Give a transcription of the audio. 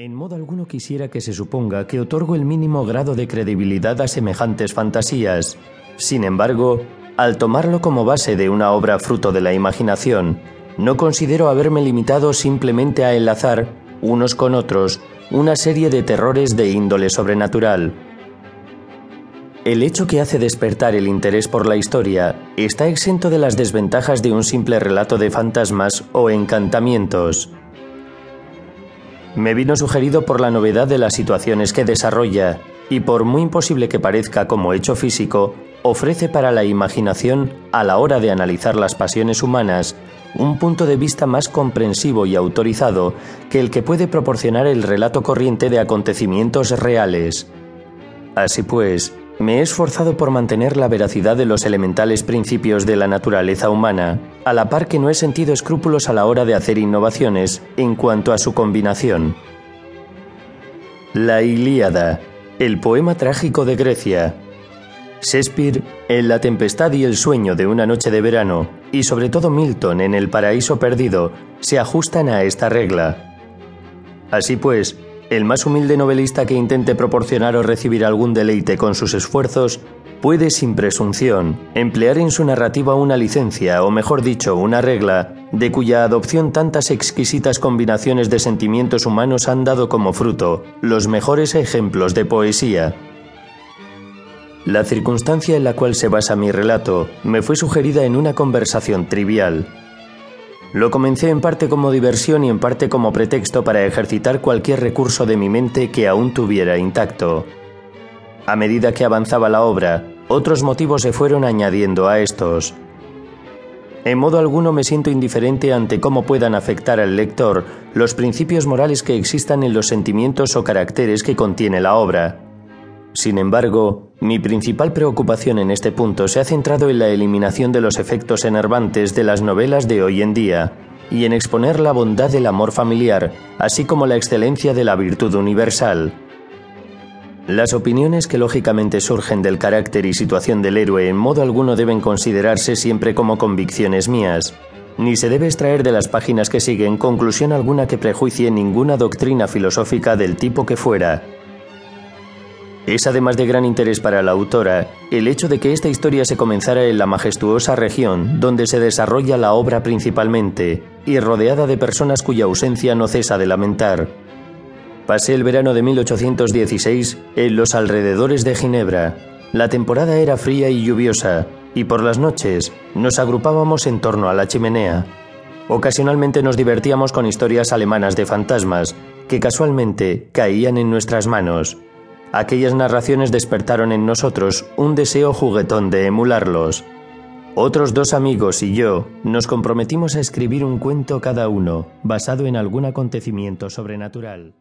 En modo alguno quisiera que se suponga que otorgo el mínimo grado de credibilidad a semejantes fantasías. Sin embargo, al tomarlo como base de una obra fruto de la imaginación, no considero haberme limitado simplemente a enlazar, unos con otros, una serie de terrores de índole sobrenatural. El hecho que hace despertar el interés por la historia está exento de las desventajas de un simple relato de fantasmas o encantamientos. Me vino sugerido por la novedad de las situaciones que desarrolla y por muy imposible que parezca como hecho físico, ofrece para la imaginación, a la hora de analizar las pasiones humanas, un punto de vista más comprensivo y autorizado que el que puede proporcionar el relato corriente de acontecimientos reales. Así pues, me he esforzado por mantener la veracidad de los elementales principios de la naturaleza humana, a la par que no he sentido escrúpulos a la hora de hacer innovaciones en cuanto a su combinación. La Ilíada, el poema trágico de Grecia. Shakespeare, en La tempestad y el sueño de una noche de verano, y sobre todo Milton en El paraíso perdido, se ajustan a esta regla. Así pues, el más humilde novelista que intente proporcionar o recibir algún deleite con sus esfuerzos puede sin presunción emplear en su narrativa una licencia, o mejor dicho, una regla, de cuya adopción tantas exquisitas combinaciones de sentimientos humanos han dado como fruto los mejores ejemplos de poesía. La circunstancia en la cual se basa mi relato me fue sugerida en una conversación trivial, lo comencé en parte como diversión y en parte como pretexto para ejercitar cualquier recurso de mi mente que aún tuviera intacto. A medida que avanzaba la obra, otros motivos se fueron añadiendo a estos. En modo alguno me siento indiferente ante cómo puedan afectar al lector los principios morales que existan en los sentimientos o caracteres que contiene la obra. Sin embargo, mi principal preocupación en este punto se ha centrado en la eliminación de los efectos enervantes de las novelas de hoy en día y en exponer la bondad del amor familiar, así como la excelencia de la virtud universal. Las opiniones que lógicamente surgen del carácter y situación del héroe en modo alguno deben considerarse siempre como convicciones mías, ni se debe extraer de las páginas que siguen conclusión alguna que prejuicie ninguna doctrina filosófica del tipo que fuera, es además de gran interés para la autora el hecho de que esta historia se comenzara en la majestuosa región donde se desarrolla la obra principalmente y rodeada de personas cuya ausencia no cesa de lamentar. Pasé el verano de 1816 en los alrededores de Ginebra. La temporada era fría y lluviosa y por las noches nos agrupábamos en torno a la chimenea. Ocasionalmente nos divertíamos con historias alemanas de fantasmas que casualmente caían en nuestras manos. Aquellas narraciones despertaron en nosotros un deseo juguetón de emularlos. Otros dos amigos y yo nos comprometimos a escribir un cuento cada uno, basado en algún acontecimiento sobrenatural.